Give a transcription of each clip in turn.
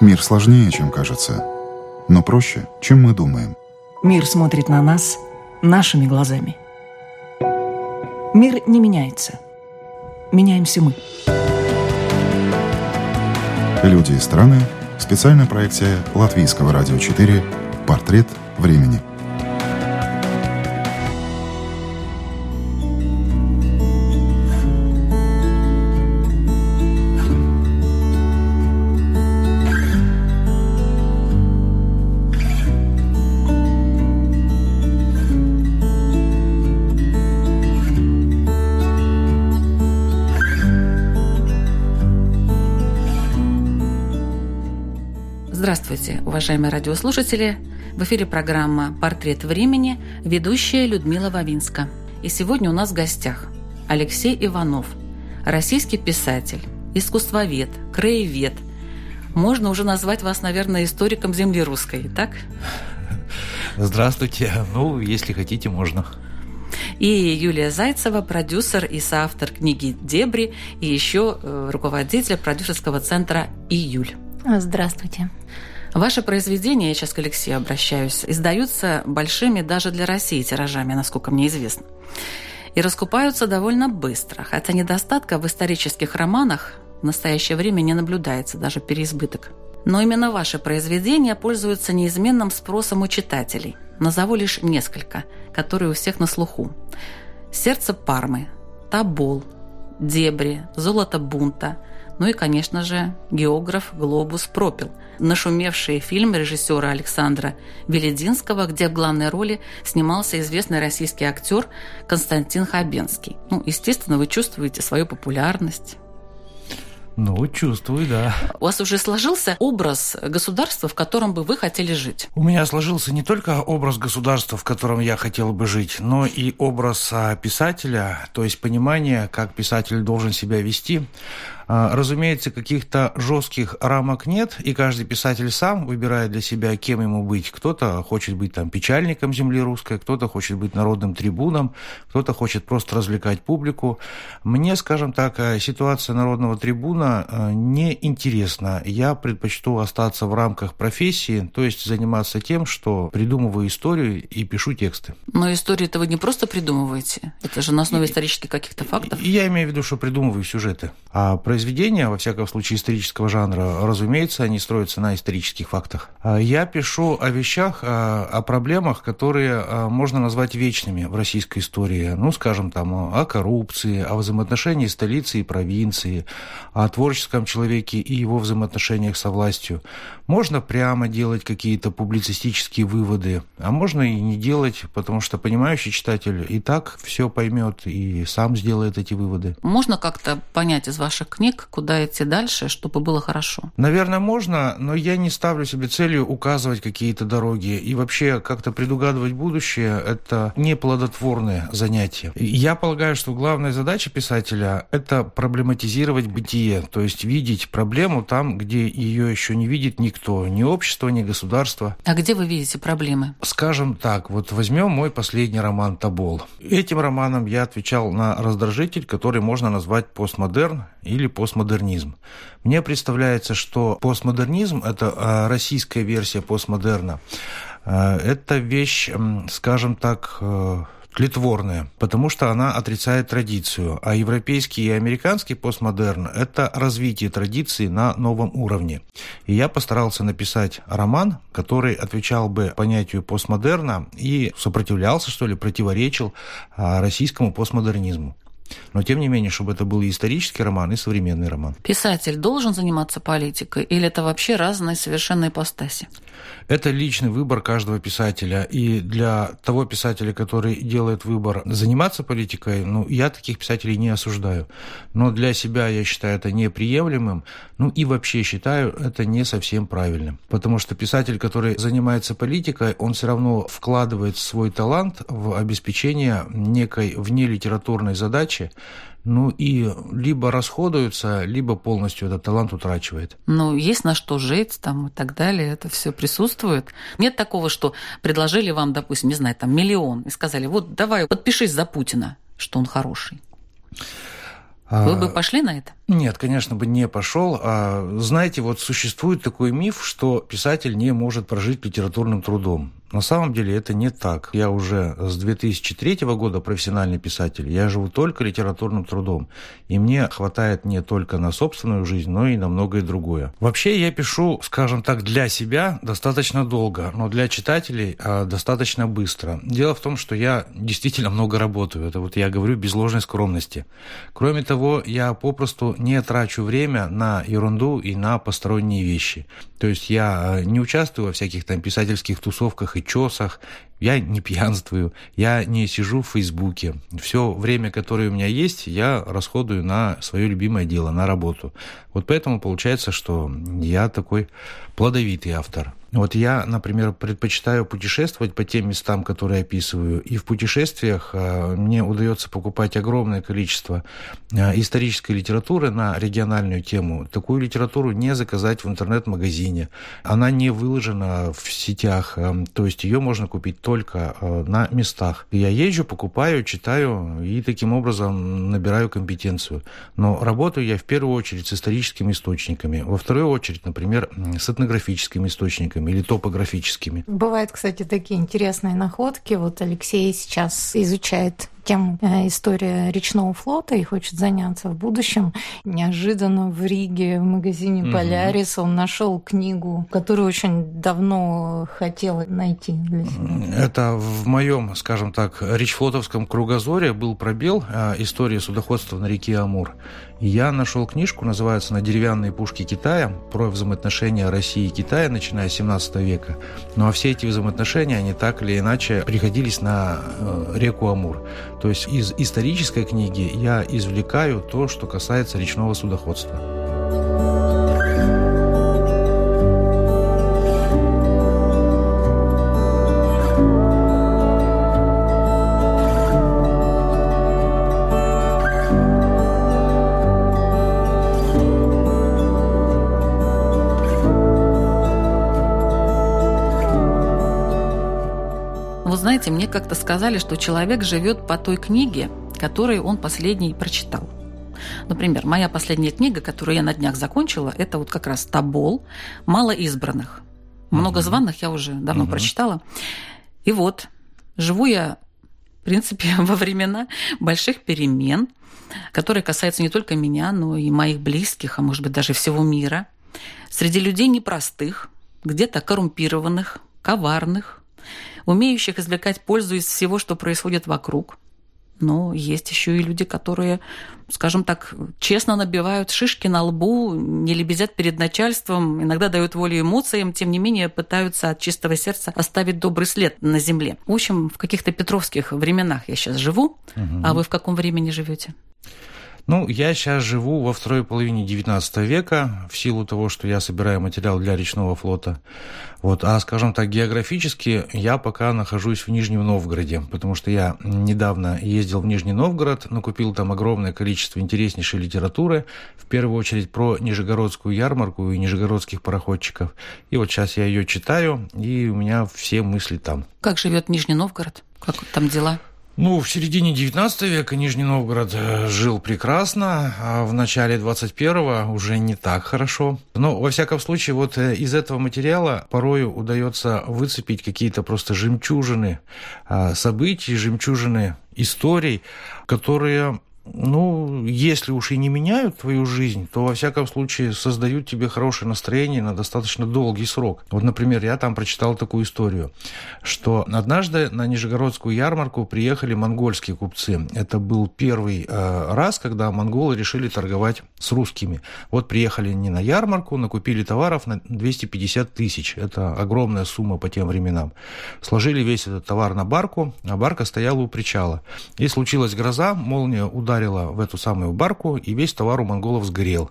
Мир сложнее, чем кажется, но проще, чем мы думаем. Мир смотрит на нас нашими глазами. Мир не меняется. Меняемся мы. Люди и страны. Специальная проекция Латвийского радио 4 «Портрет времени». Уважаемые радиослушатели! В эфире программа «Портрет времени», ведущая Людмила Вавинска. И сегодня у нас в гостях Алексей Иванов, российский писатель, искусствовед, краевед. Можно уже назвать вас, наверное, историком земли русской, так? Здравствуйте. Ну, если хотите, можно. И Юлия Зайцева, продюсер и соавтор книги «Дебри», и еще э, руководитель продюсерского центра «Июль». Здравствуйте. Ваши произведения, я сейчас к Алексею обращаюсь, издаются большими даже для России тиражами, насколько мне известно. И раскупаются довольно быстро, хотя недостатка в исторических романах в настоящее время не наблюдается, даже переизбыток. Но именно ваши произведения пользуются неизменным спросом у читателей. Назову лишь несколько, которые у всех на слуху. «Сердце Пармы», «Табол», «Дебри», «Золото бунта», ну и, конечно же, географ «Глобус пропил», нашумевший фильм режиссера Александра Велединского, где в главной роли снимался известный российский актер Константин Хабенский. Ну, естественно, вы чувствуете свою популярность. Ну, чувствую, да. У вас уже сложился образ государства, в котором бы вы хотели жить? У меня сложился не только образ государства, в котором я хотел бы жить, но и образ а, писателя, то есть понимание, как писатель должен себя вести. А, разумеется, каких-то жестких рамок нет, и каждый писатель сам выбирает для себя, кем ему быть. Кто-то хочет быть там печальником земли русской, кто-то хочет быть народным трибуном, кто-то хочет просто развлекать публику. Мне, скажем так, э, ситуация народного трибуна э, не интересна. Я предпочту остаться в рамках профессии, то есть заниматься тем, что придумываю историю и пишу тексты. Но истории-то вы не просто придумываете, это же на основе исторических каких-то фактов. Я имею в виду, что придумываю сюжеты. А произведения, во всяком случае, исторического жанра, разумеется, они строятся на исторических фактах. А я пишу о вещах, о проблемах, которые можно назвать вечными в российской истории. Ну, скажем, там, о коррупции, о взаимоотношении столицы и провинции, о творческом человеке и его взаимоотношениях со властью. Можно прямо делать какие-то публицистические выводы, а можно и не делать, потому что понимающий читатель и так все поймет и сам сделает эти выводы. Можно как-то понять из ваших книг, куда идти дальше, чтобы было хорошо? Наверное, можно, но я не ставлю себе целью указывать какие-то дороги. И вообще как-то предугадывать будущее – это не плодотворное занятие. Я полагаю, что главная задача писателя – это проблематизировать бытие, то есть видеть проблему там, где ее еще не видит никто ни общество, ни государство. А где вы видите проблемы? Скажем так, вот возьмем мой последний роман «Табол». Этим романом я отвечал на раздражитель, который можно назвать постмодерн или постмодернизм. Мне представляется, что постмодернизм – это а, российская версия постмодерна. А, это вещь, скажем так, э, тлетворная, потому что она отрицает традицию, а европейский и американский постмодерн – это развитие традиции на новом уровне. И я постарался написать роман, который отвечал бы понятию постмодерна и сопротивлялся, что ли, противоречил а, российскому постмодернизму. Но, тем не менее, чтобы это был и исторический роман, и современный роман. Писатель должен заниматься политикой или это вообще разные совершенно ипостаси? Это личный выбор каждого писателя. И для того писателя, который делает выбор заниматься политикой, ну, я таких писателей не осуждаю. Но для себя я считаю это неприемлемым. Ну и вообще считаю это не совсем правильным. Потому что писатель, который занимается политикой, он все равно вкладывает свой талант в обеспечение некой внелитературной задачи, ну и либо расходуются, либо полностью этот талант утрачивает. Ну, есть на что жить там и так далее, это все присутствует. Нет такого, что предложили вам, допустим, не знаю, там миллион и сказали, вот давай подпишись за Путина, что он хороший. Вы бы пошли на это? Нет, конечно бы не пошел. А, знаете, вот существует такой миф, что писатель не может прожить литературным трудом. На самом деле это не так. Я уже с 2003 года профессиональный писатель. Я живу только литературным трудом. И мне хватает не только на собственную жизнь, но и на многое другое. Вообще я пишу, скажем так, для себя достаточно долго, но для читателей а, достаточно быстро. Дело в том, что я действительно много работаю. Это вот я говорю без ложной скромности. Кроме того, я попросту не трачу время на ерунду и на посторонние вещи. То есть я а, не участвую во всяких там писательских тусовках и чесах, я не пьянствую, я не сижу в Фейсбуке. Все время, которое у меня есть, я расходую на свое любимое дело, на работу. Вот поэтому получается, что я такой плодовитый автор. Вот я, например, предпочитаю путешествовать по тем местам, которые описываю, и в путешествиях а, мне удается покупать огромное количество а, исторической литературы на региональную тему. Такую литературу не заказать в интернет-магазине. Она не выложена в сетях, а, то есть ее можно купить только на местах. Я езжу, покупаю, читаю и таким образом набираю компетенцию. Но работаю я в первую очередь с историческими источниками, во вторую очередь, например, с этнографическими источниками или топографическими. Бывают, кстати, такие интересные находки. Вот Алексей сейчас изучает тему э, история речного флота и хочет заняться в будущем. Неожиданно в Риге в магазине угу. Полярис он нашел книгу, которую очень давно хотел найти для себя. Это в моем, скажем так, речфлотовском кругозоре был пробел э, истории судоходства на реке Амур. Я нашел книжку, называется «На деревянные пушки Китая» про взаимоотношения России и Китая, начиная с 17 века. Ну а все эти взаимоотношения, они так или иначе приходились на э, реку Амур. То есть из исторической книги я извлекаю то, что касается речного судоходства. Знаете, мне как-то сказали, что человек живет по той книге, которую он последний прочитал. Например, моя последняя книга, которую я на днях закончила, это вот как раз «Табол. Мало избранных». Много званых я уже давно угу. прочитала. И вот, живу я, в принципе, во времена больших перемен, которые касаются не только меня, но и моих близких, а может быть даже всего мира. Среди людей непростых, где-то коррумпированных, коварных, умеющих извлекать пользу из всего, что происходит вокруг. Но есть еще и люди, которые, скажем так, честно набивают шишки на лбу, не лебезят перед начальством, иногда дают волю эмоциям, тем не менее пытаются от чистого сердца оставить добрый след на земле. В общем, в каких-то петровских временах я сейчас живу, угу. а вы в каком времени живете? Ну, я сейчас живу во второй половине XIX века, в силу того, что я собираю материал для речного флота. Вот. А, скажем так, географически я пока нахожусь в Нижнем Новгороде, потому что я недавно ездил в Нижний Новгород, накупил там огромное количество интереснейшей литературы, в первую очередь про Нижегородскую ярмарку и нижегородских пароходчиков. И вот сейчас я ее читаю, и у меня все мысли там. Как живет Нижний Новгород? Как там дела? Ну, в середине 19 века Нижний Новгород э, жил прекрасно, а в начале 21-го уже не так хорошо. Но, во всяком случае, вот э, из этого материала порою удается выцепить какие-то просто жемчужины а, событий, жемчужины историй, которые ну, если уж и не меняют твою жизнь, то, во всяком случае, создают тебе хорошее настроение на достаточно долгий срок. Вот, например, я там прочитал такую историю, что однажды на Нижегородскую ярмарку приехали монгольские купцы. Это был первый э, раз, когда монголы решили торговать с русскими. Вот приехали не на ярмарку, накупили товаров на 250 тысяч. Это огромная сумма по тем временам. Сложили весь этот товар на барку, а барка стояла у причала. И случилась гроза, молния ударила ударила в эту самую барку, и весь товар у монголов сгорел.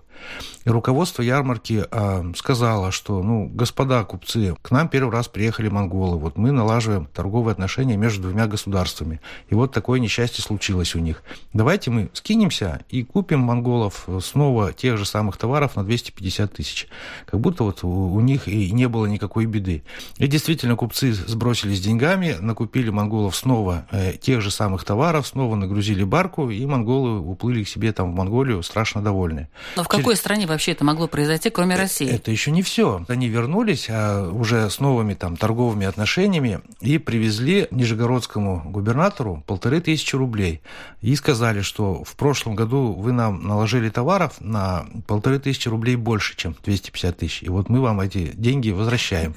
И руководство ярмарки э, сказало, что, ну, господа купцы, к нам первый раз приехали монголы, вот мы налаживаем торговые отношения между двумя государствами. И вот такое несчастье случилось у них. Давайте мы скинемся и купим монголов снова тех же самых товаров на 250 тысяч. Как будто вот у, у них и не было никакой беды. И действительно, купцы сбросились деньгами, накупили монголов снова э, тех же самых товаров, снова нагрузили барку, и монголы монголы уплыли к себе там в Монголию страшно довольны. Но в какой Через... стране вообще это могло произойти, кроме это, России? Это еще не все. Они вернулись а уже с новыми там торговыми отношениями и привезли нижегородскому губернатору полторы тысячи рублей. И сказали, что в прошлом году вы нам наложили товаров на полторы тысячи рублей больше, чем 250 тысяч. И вот мы вам эти деньги возвращаем.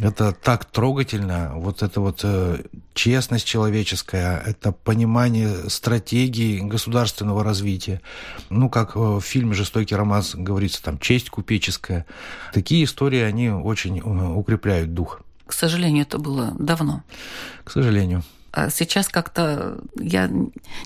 Это так трогательно, вот это вот э, честность человеческая, это понимание стратегии государственного развития. Ну, как в фильме «Жестокий романс» говорится, там, честь купеческая. Такие истории, они очень э, укрепляют дух. К сожалению, это было давно. К сожалению. А сейчас как-то я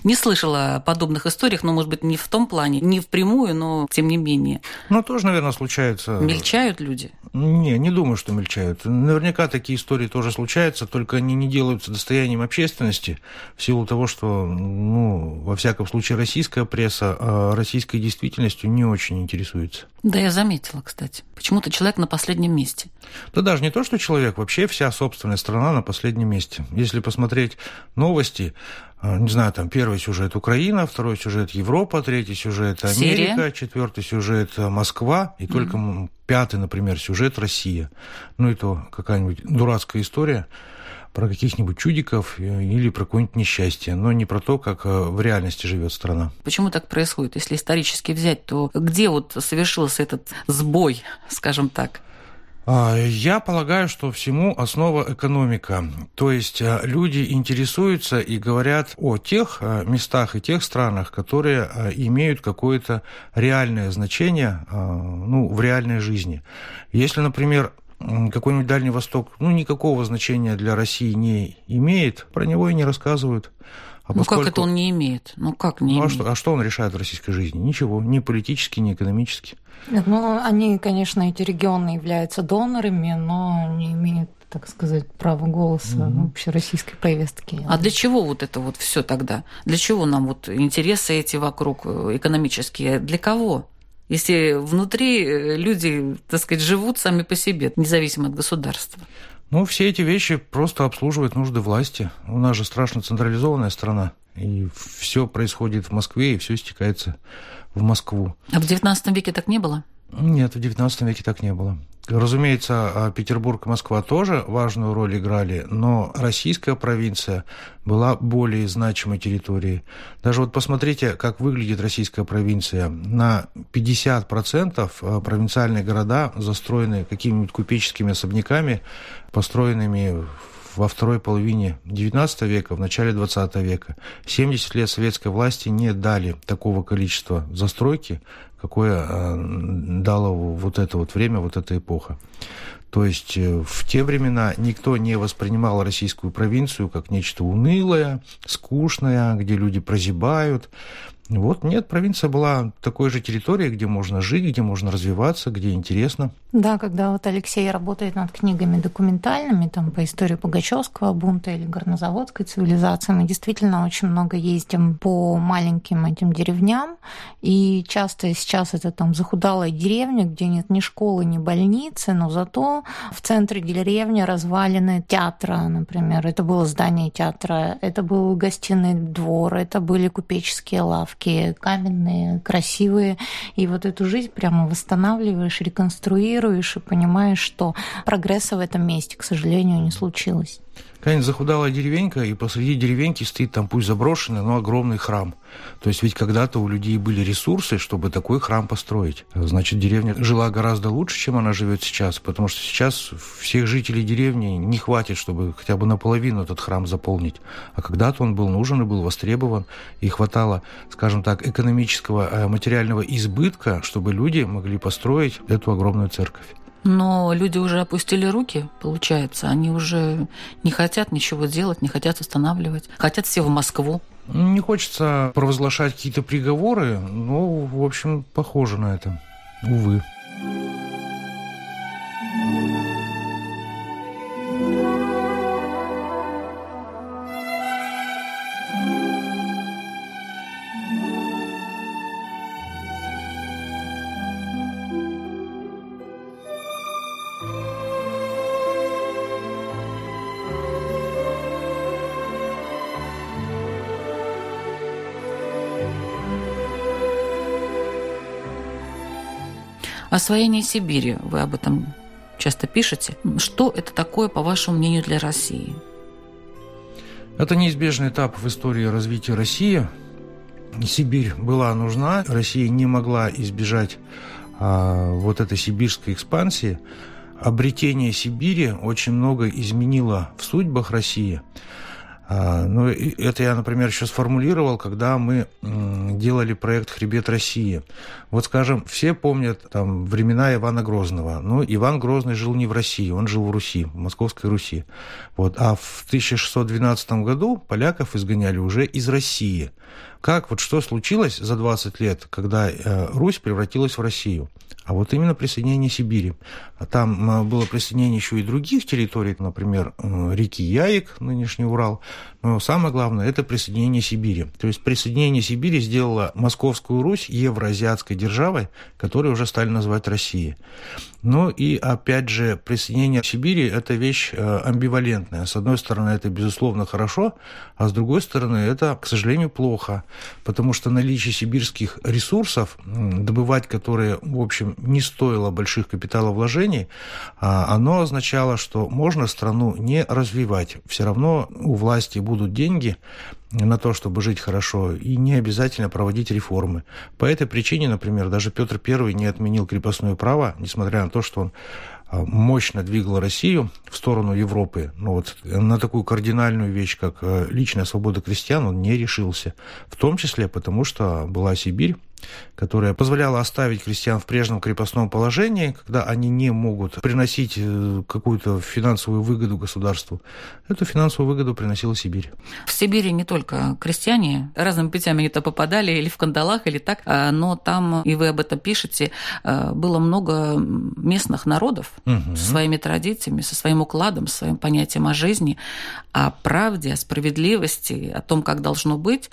не слышала о подобных историях, но, может быть, не в том плане, не впрямую, но тем не менее. Ну, тоже, наверное, случается. Мельчают люди? Не, не думаю, что мельчают. Наверняка такие истории тоже случаются, только они не делаются достоянием общественности в силу того, что, ну, во всяком случае, российская пресса а российской действительностью не очень интересуется. Да, я заметила, кстати. Почему-то человек на последнем месте. Да даже не то, что человек, вообще вся собственная страна на последнем месте. Если посмотреть новости, а, не знаю, там первый сюжет Украина, второй сюжет Европа, третий сюжет Америка, Сирия. четвертый сюжет Москва, и mm-hmm. только пятый, например, сюжет Россия. Ну, это какая-нибудь дурацкая история про каких-нибудь чудиков э, или про какое-нибудь несчастье, но не про то, как э, в реальности живет страна. Почему так происходит? Если исторически взять, то где вот совершился этот сбой, скажем так? А, я полагаю, что всему основа экономика. То есть э, люди интересуются и говорят о тех местах и тех странах, которые имеют какое-то реальное значение ну, в реальной жизни. Если, например, какой-нибудь Дальний Восток, ну, никакого значения для России не имеет, про него и не рассказывают. А ну, поскольку... как это он не имеет? Ну, как не ну, имеет? А что, а что он решает в российской жизни? Ничего, ни политически, ни экономически. Нет, ну, они, конечно, эти регионы являются донорами, но не имеют так сказать, право голоса mm-hmm. вообще российской повестки. А для чего вот это вот все тогда? Для чего нам вот интересы эти вокруг э, экономические? Для кого? если внутри э, люди, так сказать, живут сами по себе, независимо от государства? Ну, все эти вещи просто обслуживают нужды власти. У нас же страшно централизованная страна, и все происходит в Москве, и все стекается в Москву. А в XIX веке так не было? Нет, в XIX веке так не было. Разумеется, а Петербург и Москва тоже важную роль играли, но российская провинция была более значимой территорией. Даже вот посмотрите, как выглядит российская провинция. На 50% а, провинциальные города застроены какими-нибудь купеческими особняками, построенными во второй половине XIX века, в начале XX века. 70 лет советской власти не дали такого количества застройки, какое э, дало вот это вот время, вот эта эпоха. То есть э, в те времена никто не воспринимал российскую провинцию как нечто унылое, скучное, где люди прозябают, вот нет, провинция была такой же территорией, где можно жить, где можно развиваться, где интересно. Да, когда вот Алексей работает над книгами документальными, там по истории Пугачевского бунта или горнозаводской цивилизации, мы действительно очень много ездим по маленьким этим деревням, и часто сейчас это там захудалая деревня, где нет ни школы, ни больницы, но зато в центре деревни развалины театра, например. Это было здание театра, это был гостиный двор, это были купеческие лавки лавки каменные, красивые. И вот эту жизнь прямо восстанавливаешь, реконструируешь и понимаешь, что прогресса в этом месте, к сожалению, не случилось какая-нибудь захудалая деревенька, и посреди деревеньки стоит там пусть заброшенный, но огромный храм. То есть ведь когда-то у людей были ресурсы, чтобы такой храм построить. Значит, деревня жила гораздо лучше, чем она живет сейчас, потому что сейчас всех жителей деревни не хватит, чтобы хотя бы наполовину этот храм заполнить. А когда-то он был нужен и был востребован, и хватало, скажем так, экономического, э, материального избытка, чтобы люди могли построить эту огромную церковь. Но люди уже опустили руки, получается. Они уже не хотят ничего делать, не хотят останавливать. Хотят все в Москву. Не хочется провозглашать какие-то приговоры, но, в общем, похоже на это. Увы. Освоение Сибири, вы об этом часто пишете. Что это такое, по вашему мнению, для России? Это неизбежный этап в истории развития России. Сибирь была нужна, Россия не могла избежать а, вот этой сибирской экспансии. Обретение Сибири очень много изменило в судьбах России. А, ну, это я, например, еще сформулировал, когда мы делали проект «Хребет России». Вот, скажем, все помнят там времена Ивана Грозного. Ну, Иван Грозный жил не в России, он жил в Руси, в Московской Руси. Вот. А в 1612 году поляков изгоняли уже из России. Как, вот что случилось за 20 лет, когда э, Русь превратилась в Россию? а вот именно присоединение Сибири. А там было присоединение еще и других территорий, например, э, реки Яик, нынешний Урал. Но самое главное – это присоединение Сибири. То есть присоединение Сибири сделало Московскую Русь евроазиатской державой, которую уже стали называть Россией. Ну и, опять же, присоединение Сибири – это вещь э, амбивалентная. С одной стороны, это, безусловно, хорошо, а с другой стороны, это, к сожалению, плохо, потому что наличие сибирских ресурсов, добывать которые, в общем, не стоило больших капиталовложений, а оно означало, что можно страну не развивать. Все равно у власти будут деньги, на то, чтобы жить хорошо, и не обязательно проводить реформы. По этой причине, например, даже Петр I не отменил крепостное право, несмотря на то, что он а, мощно двигал Россию в сторону Европы. Но вот на такую кардинальную вещь, как э, личная свобода крестьян, он не решился. В том числе потому, что была Сибирь, которая позволяла оставить крестьян в прежнем крепостном положении, когда они не могут приносить э, какую-то финансовую выгоду государству. Эту финансовую выгоду приносила Сибирь. В Сибири не только крестьяне, разными путями они-то попадали или в кандалах, или так, а, но там, и вы об этом пишете, а, было много местных народов угу. со своими традициями, со своим укладом, со своим понятием о жизни, о правде, о справедливости, о том, как должно быть.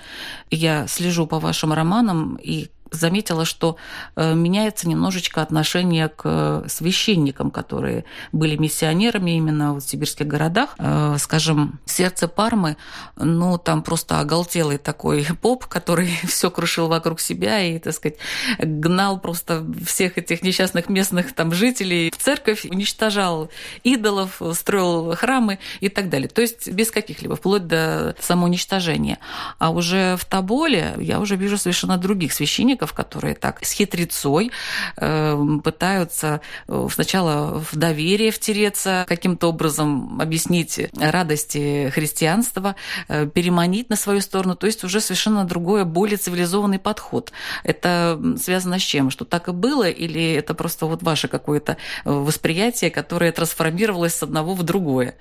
Я слежу по вашим романам, и заметила, что э, меняется немножечко отношение к э, священникам, которые были миссионерами именно в сибирских городах. Э, скажем, сердце Пармы, ну, там просто оголтелый такой поп, который все крушил вокруг себя и, так сказать, гнал просто всех этих несчастных местных там жителей в церковь, уничтожал идолов, строил храмы и так далее. То есть без каких-либо, вплоть до самоуничтожения. А уже в Тоболе я уже вижу совершенно других священников, священников, которые так с хитрецой э, пытаются э, сначала в доверие втереться, каким-то образом объяснить радости христианства, э, переманить на свою сторону, то есть уже совершенно другой, более цивилизованный подход. Это связано с чем? Что так и было, или это просто вот ваше какое-то восприятие, которое трансформировалось с одного в другое?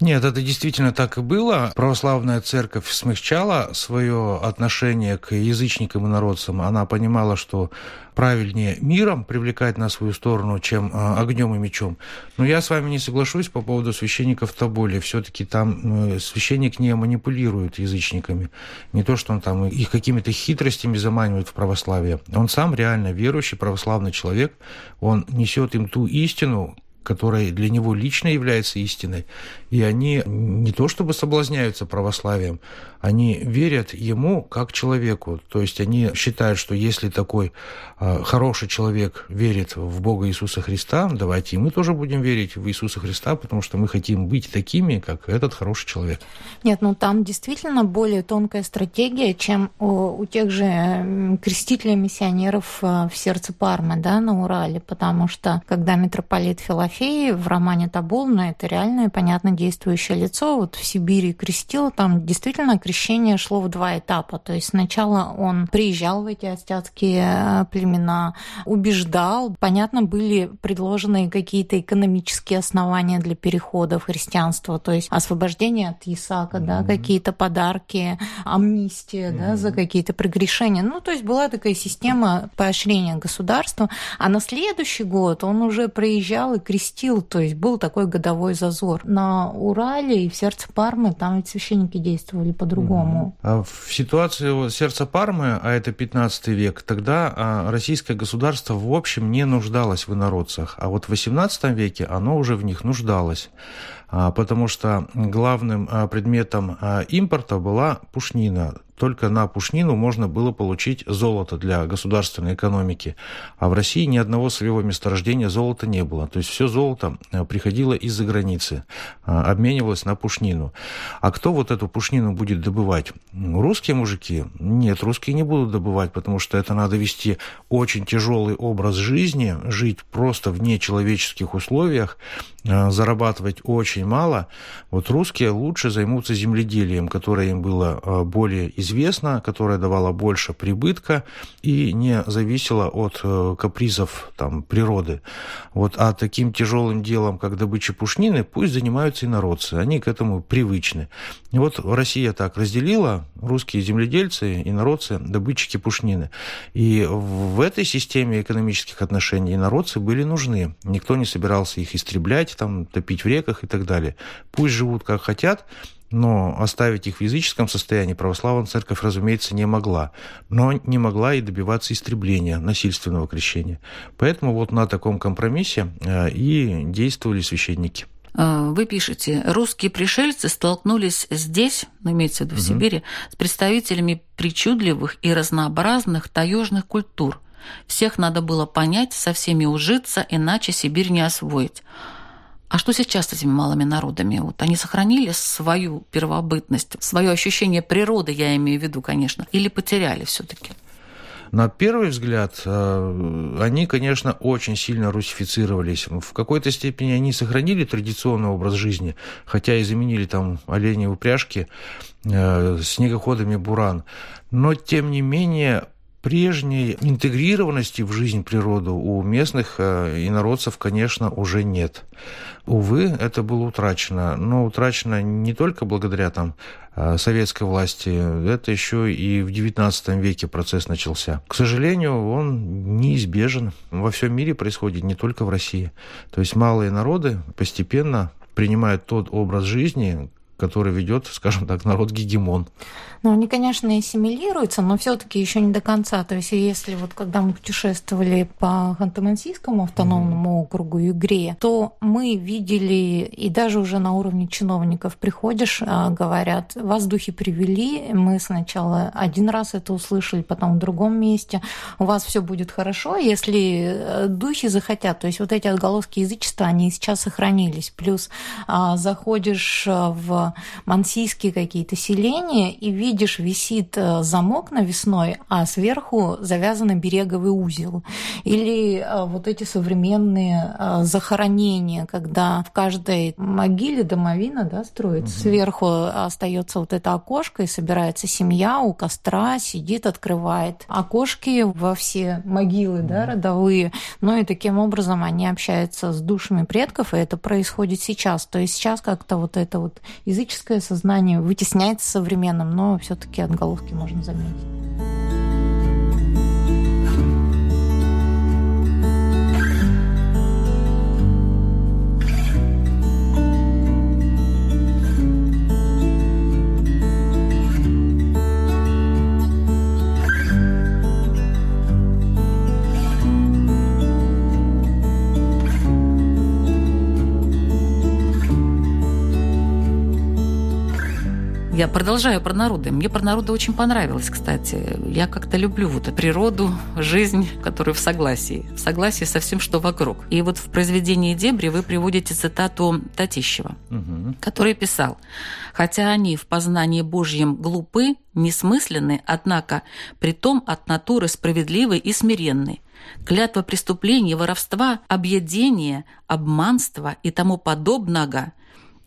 Нет, это действительно так и было. Православная церковь смягчала свое отношение к язычникам и народцам. Она понимала, что правильнее миром привлекать на свою сторону, чем а, огнем и мечом. Но я с вами не соглашусь по поводу священников Тоболи. Все-таки там ну, священник не манипулирует язычниками. Не то, что он там их какими-то хитростями заманивает в православие. Он сам реально верующий православный человек. Он несет им ту истину, которая для него лично является истиной. И они не то чтобы соблазняются православием, они верят ему как человеку. То есть они считают, что если такой э, хороший человек верит в Бога Иисуса Христа, давайте и мы тоже будем верить в Иисуса Христа, потому что мы хотим быть такими, как этот хороший человек. Нет, ну там действительно более тонкая стратегия, чем у, у тех же крестителей миссионеров э, в сердце Пармы, да, на Урале, потому что когда митрополит Филофей в романе Табулна, это реальное, понятно, действующее лицо, вот в Сибири крестил, там действительно крещение шло в два этапа. То есть сначала он приезжал в эти астятские э, племена, убеждал. Понятно, были предложены какие-то экономические основания для перехода в христианство, то есть освобождение от Исаака, mm-hmm. да, какие-то подарки, амнистия, mm-hmm. да, за какие-то прегрешения. Ну, то есть была такая система поощрения государства. А на следующий год он уже приезжал и крестил, то есть был такой годовой зазор. На Урале и в сердце Пармы там ведь священники действовали по-другому по-другому. А в ситуации сердца Пармы, а это 15 век, тогда а, российское государство в общем не нуждалось в инородцах, а вот в 18 веке оно уже в них нуждалось а, потому что главным предметом импорта была пушнина, только на пушнину можно было получить золото для государственной экономики. А в России ни одного своего месторождения золота не было. То есть все золото э, приходило из-за границы, э, обменивалось на пушнину. А кто вот эту пушнину будет добывать? Русские мужики? Нет, русские не будут добывать, потому что это надо вести очень тяжелый образ жизни, жить просто в нечеловеческих условиях, э, зарабатывать очень мало. Вот русские лучше займутся земледелием, которое им было более известно, которое давало больше прибытка и не зависело от капризов там, природы. Вот, а таким тяжелым делом, как добыча пушнины, пусть занимаются инородцы. Они к этому привычны. И вот Россия так разделила русские земледельцы, инородцы, добытчики пушнины. И в этой системе экономических отношений инородцы были нужны. Никто не собирался их истреблять, там, топить в реках и так далее. Пусть живут как хотят, но оставить их в языческом состоянии православная церковь, разумеется, не могла. Но не могла и добиваться истребления, насильственного крещения. Поэтому вот на таком компромиссе э, и действовали священники. А, вы пишете, русские пришельцы столкнулись здесь, ну, имеется в виду в угу. Сибири, с представителями причудливых и разнообразных таежных культур. Всех надо было понять, со всеми ужиться, иначе Сибирь не освоить. А что сейчас с этими малыми народами? Вот они сохранили свою первобытность, свое ощущение природы, я имею в виду, конечно, или потеряли все-таки? На первый взгляд, э, они, конечно, очень сильно русифицировались. В какой-то степени они сохранили традиционный образ жизни, хотя и заменили там оленей упряжки э, снегоходами буран. Но, тем не менее, прежней интегрированности в жизнь природы у местных э, инородцев, конечно, уже нет. Увы, это было утрачено. Но утрачено не только благодаря там, э, советской власти, это еще и в XIX веке процесс начался. К сожалению, он неизбежен. Во всем мире происходит, не только в России. То есть малые народы постепенно принимают тот образ жизни, который ведет, скажем так, народ-гегемон. Ну, они, конечно, ассимилируются, но все-таки еще не до конца. То есть, если вот когда мы путешествовали по Ханты-Мансийскому автономному mm-hmm. округу Югре, то мы видели, и даже уже на уровне чиновников приходишь, а, говорят, вас духи привели, мы сначала один раз это услышали, потом в другом месте, у вас все будет хорошо, если э, духи захотят. То есть, вот эти отголоски язычества, они сейчас сохранились. Плюс а, заходишь э, в мансийские какие-то селения и видишь, висит э, замок навесной, а сверху завязан береговый узел. Или э, вот эти современные э, захоронения, когда в каждой могиле домовина да, строится. Угу. Сверху остается вот это окошко, и собирается семья у костра, сидит, открывает окошки во все могилы да, родовые. Ну и таким образом они общаются с душами предков, и это происходит сейчас. То есть сейчас как-то вот это вот языческое сознание вытесняется современным, но все-таки отголоски можно заметить. Я продолжаю про народы. Мне про народы очень понравилось, кстати. Я как-то люблю вот природу, жизнь, которая в согласии. В согласии со всем, что вокруг. И вот в произведении «Дебри» вы приводите цитату Татищева, угу. который писал «Хотя они в познании Божьем глупы, несмысленны, однако при том от натуры справедливы и смиренны, клятва преступлений, воровства, объедения, обманства и тому подобного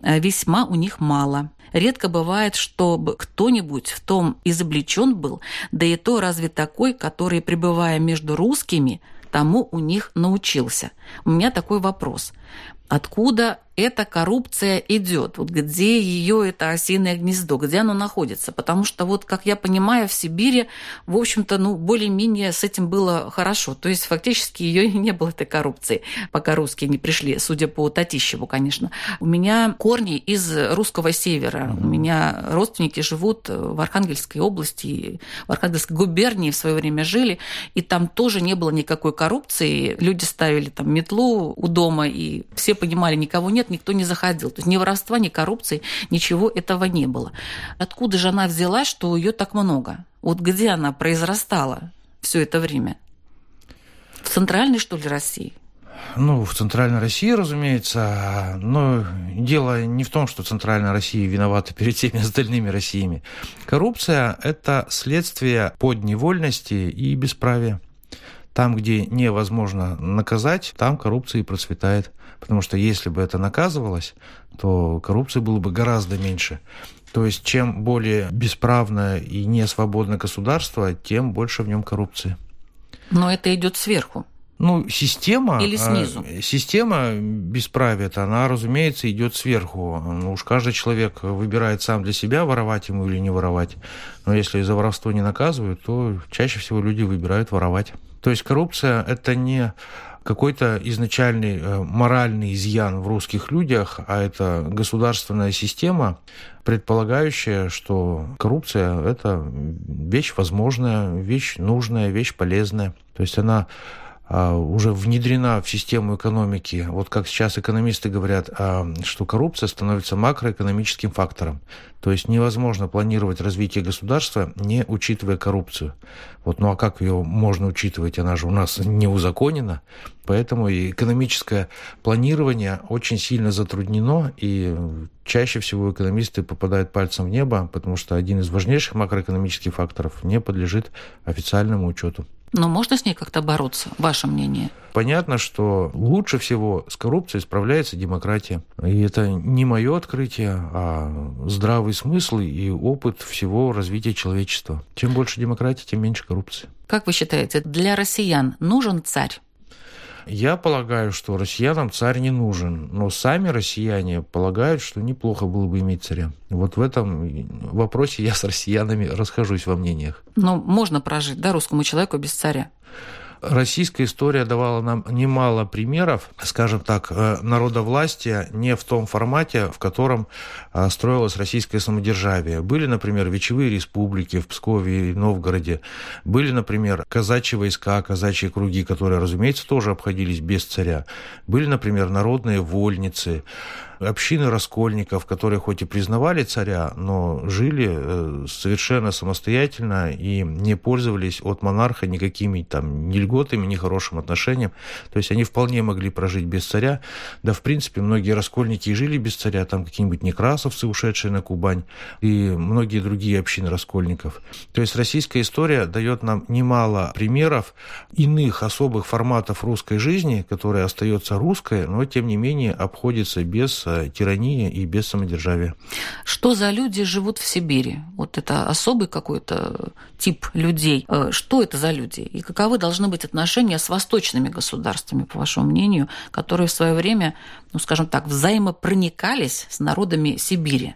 весьма у них мало. Редко бывает, чтобы кто-нибудь в том изобличен был, да и то разве такой, который, пребывая между русскими, тому у них научился. У меня такой вопрос. Откуда эта коррупция идет, вот где ее это осиное гнездо, где оно находится. Потому что, вот, как я понимаю, в Сибири, в общем-то, ну, более-менее с этим было хорошо. То есть, фактически, ее и не было, этой коррупции, пока русские не пришли, судя по Татищеву, конечно. У меня корни из русского севера. У меня родственники живут в Архангельской области, в Архангельской губернии в свое время жили, и там тоже не было никакой коррупции. Люди ставили там метлу у дома, и все понимали, никого нет, никто не заходил. То есть ни воровства, ни коррупции, ничего этого не было. Откуда же она взялась, что ее так много? Вот где она произрастала все это время? В центральной, что ли, России? Ну, в Центральной России, разумеется. Но дело не в том, что Центральная Россия виновата перед всеми остальными Россиями. Коррупция – это следствие подневольности и бесправия. Там, где невозможно наказать, там коррупция и процветает. Потому что если бы это наказывалось, то коррупции было бы гораздо меньше. То есть, чем более бесправное и несвободное государство, тем больше в нем коррупции. Но это идет сверху. Ну, система... Или снизу? Э, система бесправия, она, разумеется, идет сверху. Ну, уж каждый человек выбирает сам для себя, воровать ему или не воровать. Но если за воровство не наказывают, то чаще всего люди выбирают воровать. То есть коррупция – это не какой-то изначальный э, моральный изъян в русских людях, а это государственная система, предполагающая, что коррупция – это вещь возможная, вещь нужная, вещь полезная. То есть она уже внедрена в систему экономики. Вот как сейчас экономисты говорят, а, что коррупция становится макроэкономическим фактором. То есть невозможно планировать развитие государства, не учитывая коррупцию. Вот, ну а как ее можно учитывать? Она же у нас не узаконена. Поэтому и экономическое планирование очень сильно затруднено, и чаще всего экономисты попадают пальцем в небо, потому что один из важнейших макроэкономических факторов не подлежит официальному учету. Но можно с ней как-то бороться? Ваше мнение? Понятно, что лучше всего с коррупцией справляется демократия. И это не мое открытие, а здравый смысл и опыт всего развития человечества. Чем больше демократии, тем меньше коррупции. Как вы считаете, для россиян нужен царь? Я полагаю, что россиянам царь не нужен, но сами россияне полагают, что неплохо было бы иметь царя. Вот в этом вопросе я с россиянами расхожусь во мнениях. Но можно прожить, да, русскому человеку без царя? Российская история давала нам немало примеров, скажем так, э, народовластия не в том формате, в котором э, строилось российское самодержавие. Были, например, вечевые республики в Пскове и Новгороде. Были, например, казачьи войска, казачьи круги, которые, разумеется, тоже обходились без царя. Были, например, народные вольницы общины раскольников, которые хоть и признавали царя, но жили э, совершенно самостоятельно и не пользовались от монарха никакими там ни льготами, ни хорошим отношением. То есть они вполне могли прожить без царя. Да, в принципе, многие раскольники и жили без царя, там какие-нибудь некрасовцы, ушедшие на Кубань, и многие другие общины раскольников. То есть российская история дает нам немало примеров иных особых форматов русской жизни, которая остается русской, но тем не менее обходится без тирания и без самодержавия. Что за люди живут в Сибири? Вот это особый какой-то тип людей. Э, что это за люди? И каковы должны быть отношения с восточными государствами, по вашему мнению, которые в свое время, ну, скажем так, взаимопроникались с народами Сибири?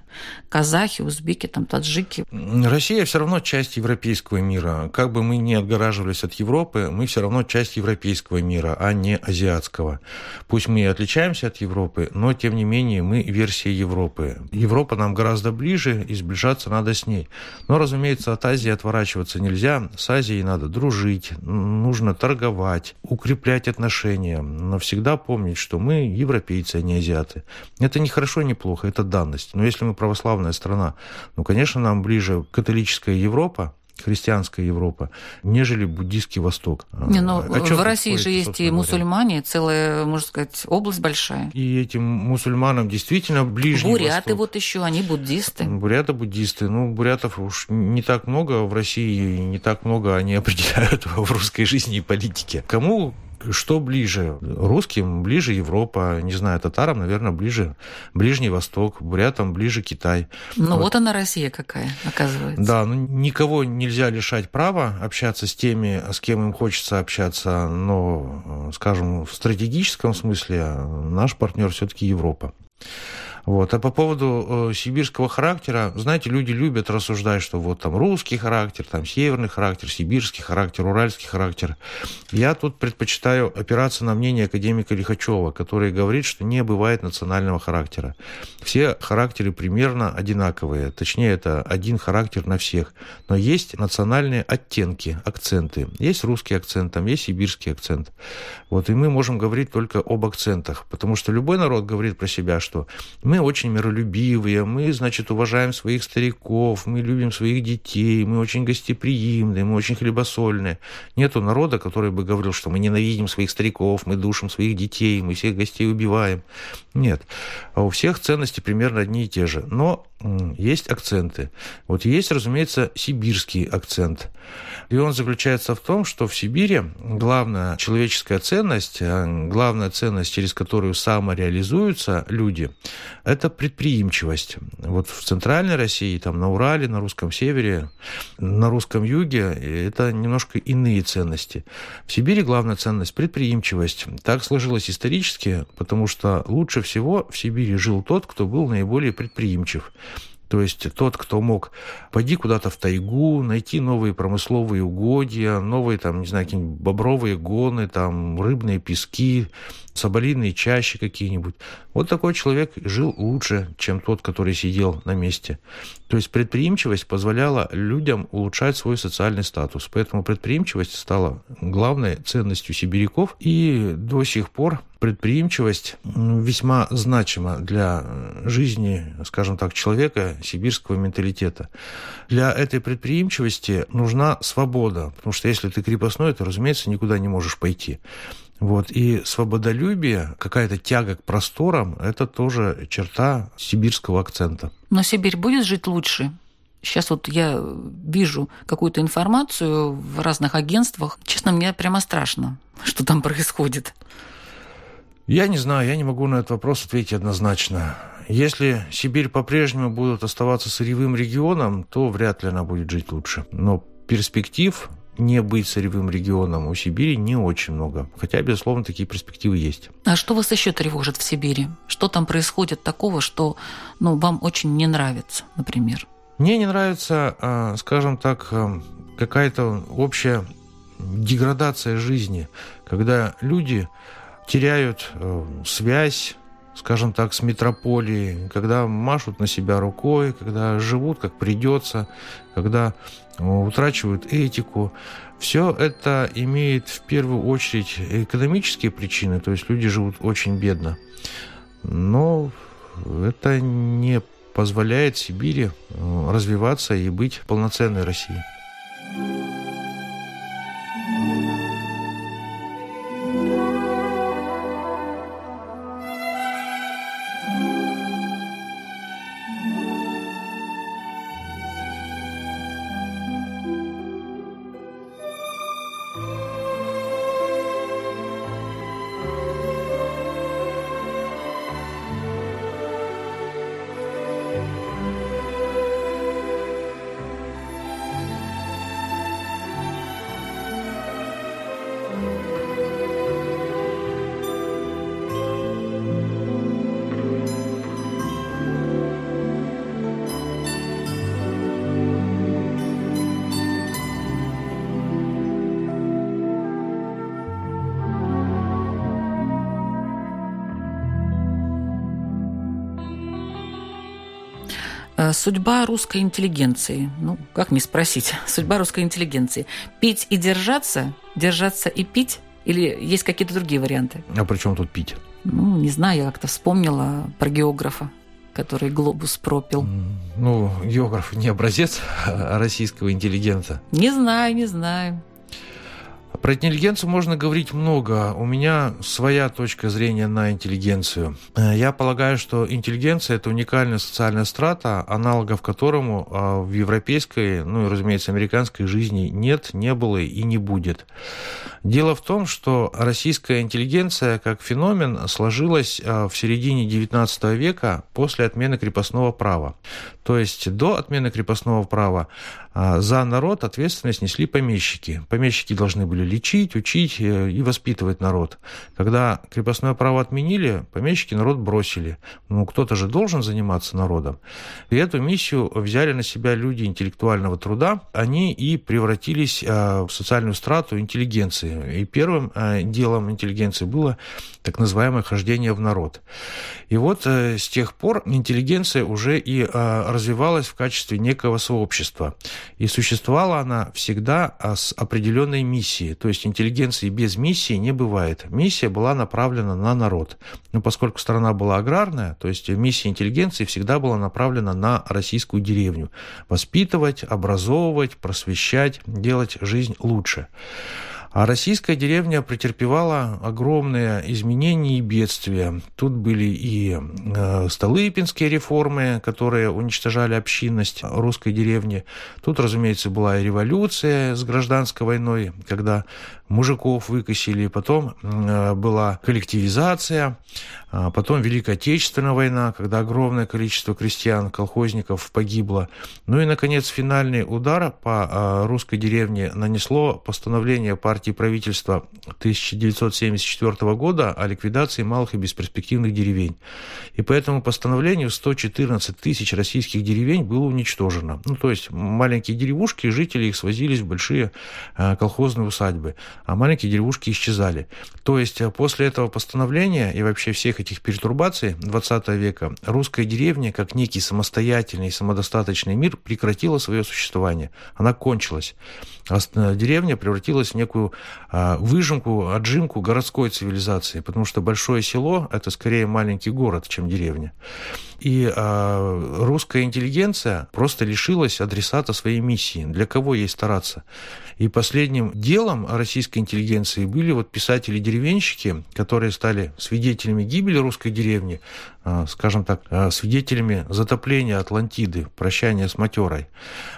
Казахи, узбеки, там, таджики. Россия все равно часть европейского мира. Как бы мы ни отгораживались от Европы, мы все равно часть европейского мира, а не азиатского. Пусть мы и отличаемся от Европы, но, тем не менее, мы версия Европы. Европа нам гораздо ближе, и сближаться надо с ней. Но, разумеется, от Азии отворачиваться нельзя. С Азией надо дружить, нужно торговать, укреплять отношения. Но всегда помнить, что мы европейцы, а не азиаты. Это не хорошо, не плохо, это данность. Но если мы православная страна, ну, конечно, нам ближе католическая Европа, христианская Европа, нежели буддийский Восток. Не, но ну, в России же есть и мусульмане, целая, можно сказать, область большая. И этим мусульманам действительно ближе. Буряты Восток. вот еще, они буддисты. Буряты буддисты. Ну, бурятов уж не так много в России, не так много они определяют в русской жизни и политике. Кому что ближе? Русским ближе Европа, не знаю, татарам, наверное, ближе Ближний Восток, бурятам ближе Китай. Ну вот, вот она Россия какая, оказывается. Да, ну никого нельзя лишать права общаться с теми, с кем им хочется общаться, но, скажем, в стратегическом смысле наш партнер все-таки Европа. Вот. А по поводу э, сибирского характера, знаете, люди любят рассуждать, что вот там русский характер, там северный характер, сибирский характер, уральский характер. Я тут предпочитаю опираться на мнение академика Лихачева, который говорит, что не бывает национального характера. Все характеры примерно одинаковые, точнее, это один характер на всех. Но есть национальные оттенки, акценты. Есть русский акцент, там есть сибирский акцент. Вот, и мы можем говорить только об акцентах, потому что любой народ говорит про себя, что мы очень миролюбивые, мы, значит, уважаем своих стариков, мы любим своих детей, мы очень гостеприимные, мы очень хлебосольные. Нету народа, который бы говорил, что мы ненавидим своих стариков, мы душим своих детей, мы всех гостей убиваем. Нет. А у всех ценности примерно одни и те же. Но есть акценты. Вот есть, разумеется, сибирский акцент. И он заключается в том, что в Сибири главная человеческая ценность, э, главная ценность, через которую самореализуются люди, это предприимчивость. Вот в Центральной России, там на Урале, на русском севере, на русском юге это немножко иные ценности. В Сибири главная ценность – предприимчивость. Так сложилось исторически, потому что лучше всего в Сибири жил тот, кто был наиболее предприимчив. То есть тот, кто мог пойти куда-то в тайгу, найти новые промысловые угодья, новые, там, не знаю, какие-нибудь бобровые гоны, там, рыбные пески, соболиные чащи какие-нибудь. Вот такой человек жил лучше, чем тот, который сидел на месте. То есть предприимчивость позволяла людям улучшать свой социальный статус. Поэтому предприимчивость стала главной ценностью сибиряков. И до сих пор предприимчивость весьма значима для жизни, скажем так, человека сибирского менталитета. Для этой предприимчивости нужна свобода, потому что если ты крепостной, то, разумеется, никуда не можешь пойти. Вот. И свободолюбие, какая-то тяга к просторам, это тоже черта сибирского акцента. Но Сибирь будет жить лучше? Сейчас вот я вижу какую-то информацию в разных агентствах. Честно, мне прямо страшно, что там происходит. Я не знаю, я не могу на этот вопрос ответить однозначно. Если Сибирь по-прежнему будет оставаться сырьевым регионом, то вряд ли она будет жить лучше. Но перспектив не быть сырьевым регионом у Сибири не очень много. Хотя, безусловно, такие перспективы есть. А что вас еще тревожит в Сибири? Что там происходит такого, что ну, вам очень не нравится, например? Мне не нравится, а, скажем так, а, какая-то общая деградация жизни, когда люди теряют а, связь скажем так, с метрополией, когда машут на себя рукой, когда живут как придется, когда утрачивают этику. Все это имеет в первую очередь экономические причины, то есть люди живут очень бедно. Но это не позволяет Сибири э, развиваться и быть полноценной Россией. Судьба русской интеллигенции. Ну, как не спросить? Судьба русской интеллигенции. Пить и держаться, держаться и пить? Или есть какие-то другие варианты? А при чем тут пить? Ну, не знаю, я как-то вспомнила про географа который глобус пропил. Ну, географ не образец российского интеллигента. Не знаю, не знаю. Про интеллигенцию можно говорить много. У меня своя точка зрения на интеллигенцию. Э, я полагаю, что интеллигенция – это уникальная социальная страта, аналогов которому а, в европейской, ну и, разумеется, американской жизни нет, не было и не будет. Дело в том, что российская интеллигенция как феномен сложилась а, в середине XIX века после отмены крепостного права. То есть до отмены крепостного права за народ ответственность несли помещики. Помещики должны были лечить, учить э, и воспитывать народ. Когда крепостное право отменили, помещики народ бросили. Ну, кто-то же должен заниматься народом. И эту миссию взяли на себя люди интеллектуального труда. Они и превратились э, в социальную страту интеллигенции. И первым э, делом интеллигенции было так называемое хождение в народ. И вот с тех пор интеллигенция уже и развивалась в качестве некого сообщества. И существовала она всегда с определенной миссией. То есть интеллигенции без миссии не бывает. Миссия была направлена на народ. Но поскольку страна была аграрная, то есть миссия интеллигенции всегда была направлена на российскую деревню. Воспитывать, образовывать, просвещать, делать жизнь лучше. А российская деревня претерпевала огромные изменения и бедствия. Тут были и э, Столыпинские реформы, которые уничтожали общинность русской деревни. Тут, разумеется, была и революция с гражданской войной, когда мужиков выкосили, потом э, была коллективизация, а потом Великая Отечественная война, когда огромное количество крестьян, колхозников погибло. Ну и, наконец, финальный удар по а, русской деревне нанесло постановление партии правительства 1974 года о ликвидации малых и бесперспективных деревень. И по этому постановлению 114 тысяч российских деревень было уничтожено. Ну, то есть маленькие деревушки, жители их свозились в большие а, колхозные усадьбы а маленькие деревушки исчезали. То есть э, после этого постановления и вообще всех этих перетурбаций 20 века русская деревня, как некий самостоятельный, самодостаточный мир, прекратила свое существование. Она кончилась. Э, деревня превратилась в некую а, выжимку, отжимку городской цивилизации, потому что большое село – это скорее маленький город, чем деревня. И а, русская интеллигенция просто лишилась адресата своей миссии. Для кого ей стараться? И последним делом российской интеллигенции были вот писатели-деревенщики, которые стали свидетелями гибели русской деревни, скажем так, а, свидетелями затопления Атлантиды, прощания с матерой.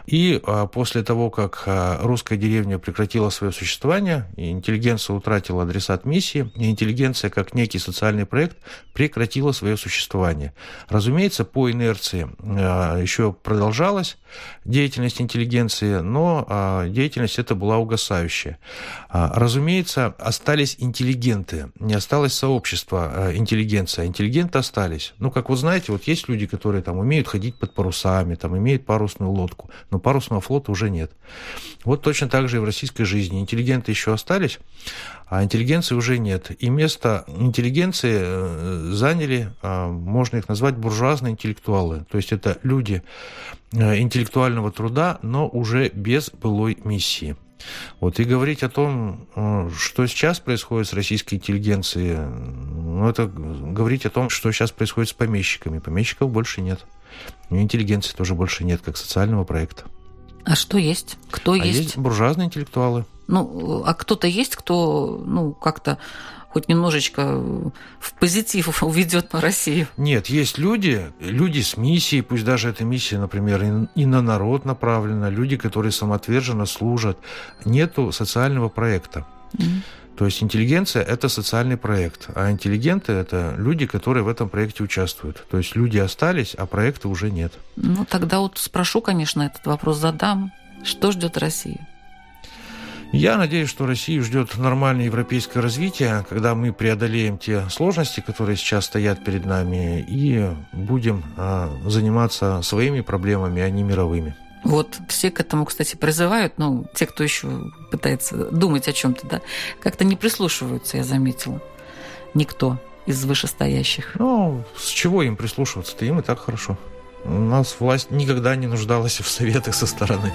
И а, после того, как русская деревня прекратила свое существование, интеллигенция утратила адресат миссии, и интеллигенция как некий социальный проект прекратила свое существование. Разумеется, по инерции еще продолжалась деятельность интеллигенции, но деятельность эта была угасающая. Разумеется, остались интеллигенты, не осталось сообщество интеллигенция, интеллигенты остались остались. Ну, как вы знаете, вот есть люди, которые там умеют ходить под парусами, там имеют парусную лодку, но парусного флота уже нет. Вот точно так же и в российской жизни. Интеллигенты еще остались, а интеллигенции уже нет. И место интеллигенции э, заняли, а, можно их назвать буржуазные интеллектуалы. То есть это люди э, интеллектуального труда, но уже без былой миссии. Вот и говорить о том, э, что сейчас происходит с российской интеллигенцией, ну, это говорить о том, что сейчас происходит с помещиками. Помещиков больше нет. И интеллигенции тоже больше нет, как социального проекта. А что есть? Кто а есть? есть буржуазные интеллектуалы. Ну, а кто-то есть, кто, ну, как-то хоть немножечко в позитив уведет на Россию? Нет, есть люди, люди с миссией, пусть даже эта миссия, например, и на народ направлена, люди, которые самоотверженно служат. Нету социального проекта. Mm-hmm. То есть интеллигенция – это социальный проект, а интеллигенты – это люди, которые в этом проекте участвуют. То есть люди остались, а проекта уже нет. Ну, тогда вот спрошу, конечно, этот вопрос задам. Что ждет Россию? Я надеюсь, что Россию ждет нормальное европейское развитие, когда мы преодолеем те сложности, которые сейчас стоят перед нами, и будем а, заниматься своими проблемами, а не мировыми. Вот все к этому, кстати, призывают, ну, те, кто еще пытается думать о чем-то, да, как-то не прислушиваются, я заметила. Никто из вышестоящих. Ну, с чего им прислушиваться-то? Им и так хорошо. У нас власть никогда не нуждалась в советах со стороны.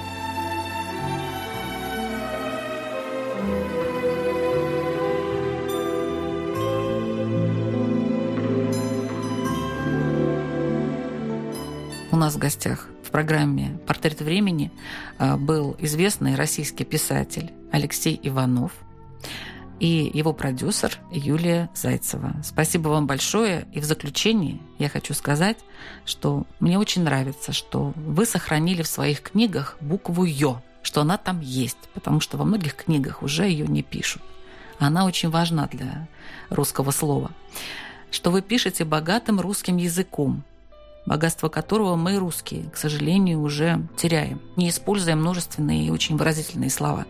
Нас в гостях программе «Портрет времени» э, был известный российский писатель Алексей Иванов и его продюсер Юлия Зайцева. Спасибо вам большое. И в заключении я хочу сказать, что мне очень нравится, что вы сохранили в своих книгах букву «Ё», что она там есть, потому что во многих книгах уже ее не пишут. Она очень важна для русского слова. Что вы пишете богатым русским языком, богатство которого мы, русские, к сожалению, уже теряем, не используя множественные и очень выразительные слова.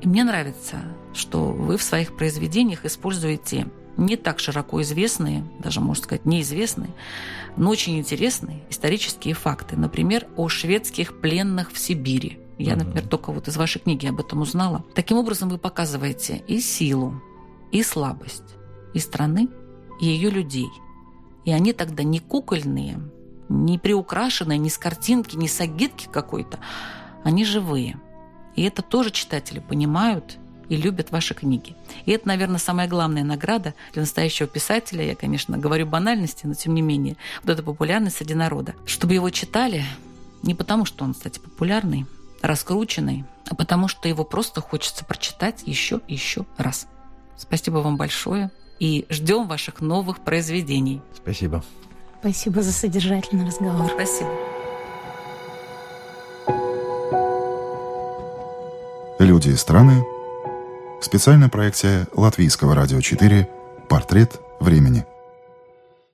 И мне нравится, что вы в своих произведениях используете не так широко известные, даже, можно сказать, неизвестные, но очень интересные исторические факты. Например, о шведских пленных в Сибири. Я, например, только вот из вашей книги об этом узнала. Таким образом, вы показываете и силу, и слабость, и страны, и ее людей. И они тогда не кукольные, не приукрашенные, не с картинки, не с агитки какой-то. Они живые. И это тоже читатели понимают и любят ваши книги. И это, наверное, самая главная награда для настоящего писателя. Я, конечно, говорю банальности, но тем не менее, вот эта популярность среди народа. Чтобы его читали не потому, что он, кстати, популярный, раскрученный, а потому что его просто хочется прочитать еще и еще раз. Спасибо вам большое и ждем ваших новых произведений. Спасибо. Спасибо за содержательный разговор. Спасибо. Люди и страны. Специальная проекция Латвийского радио 4 «Портрет времени».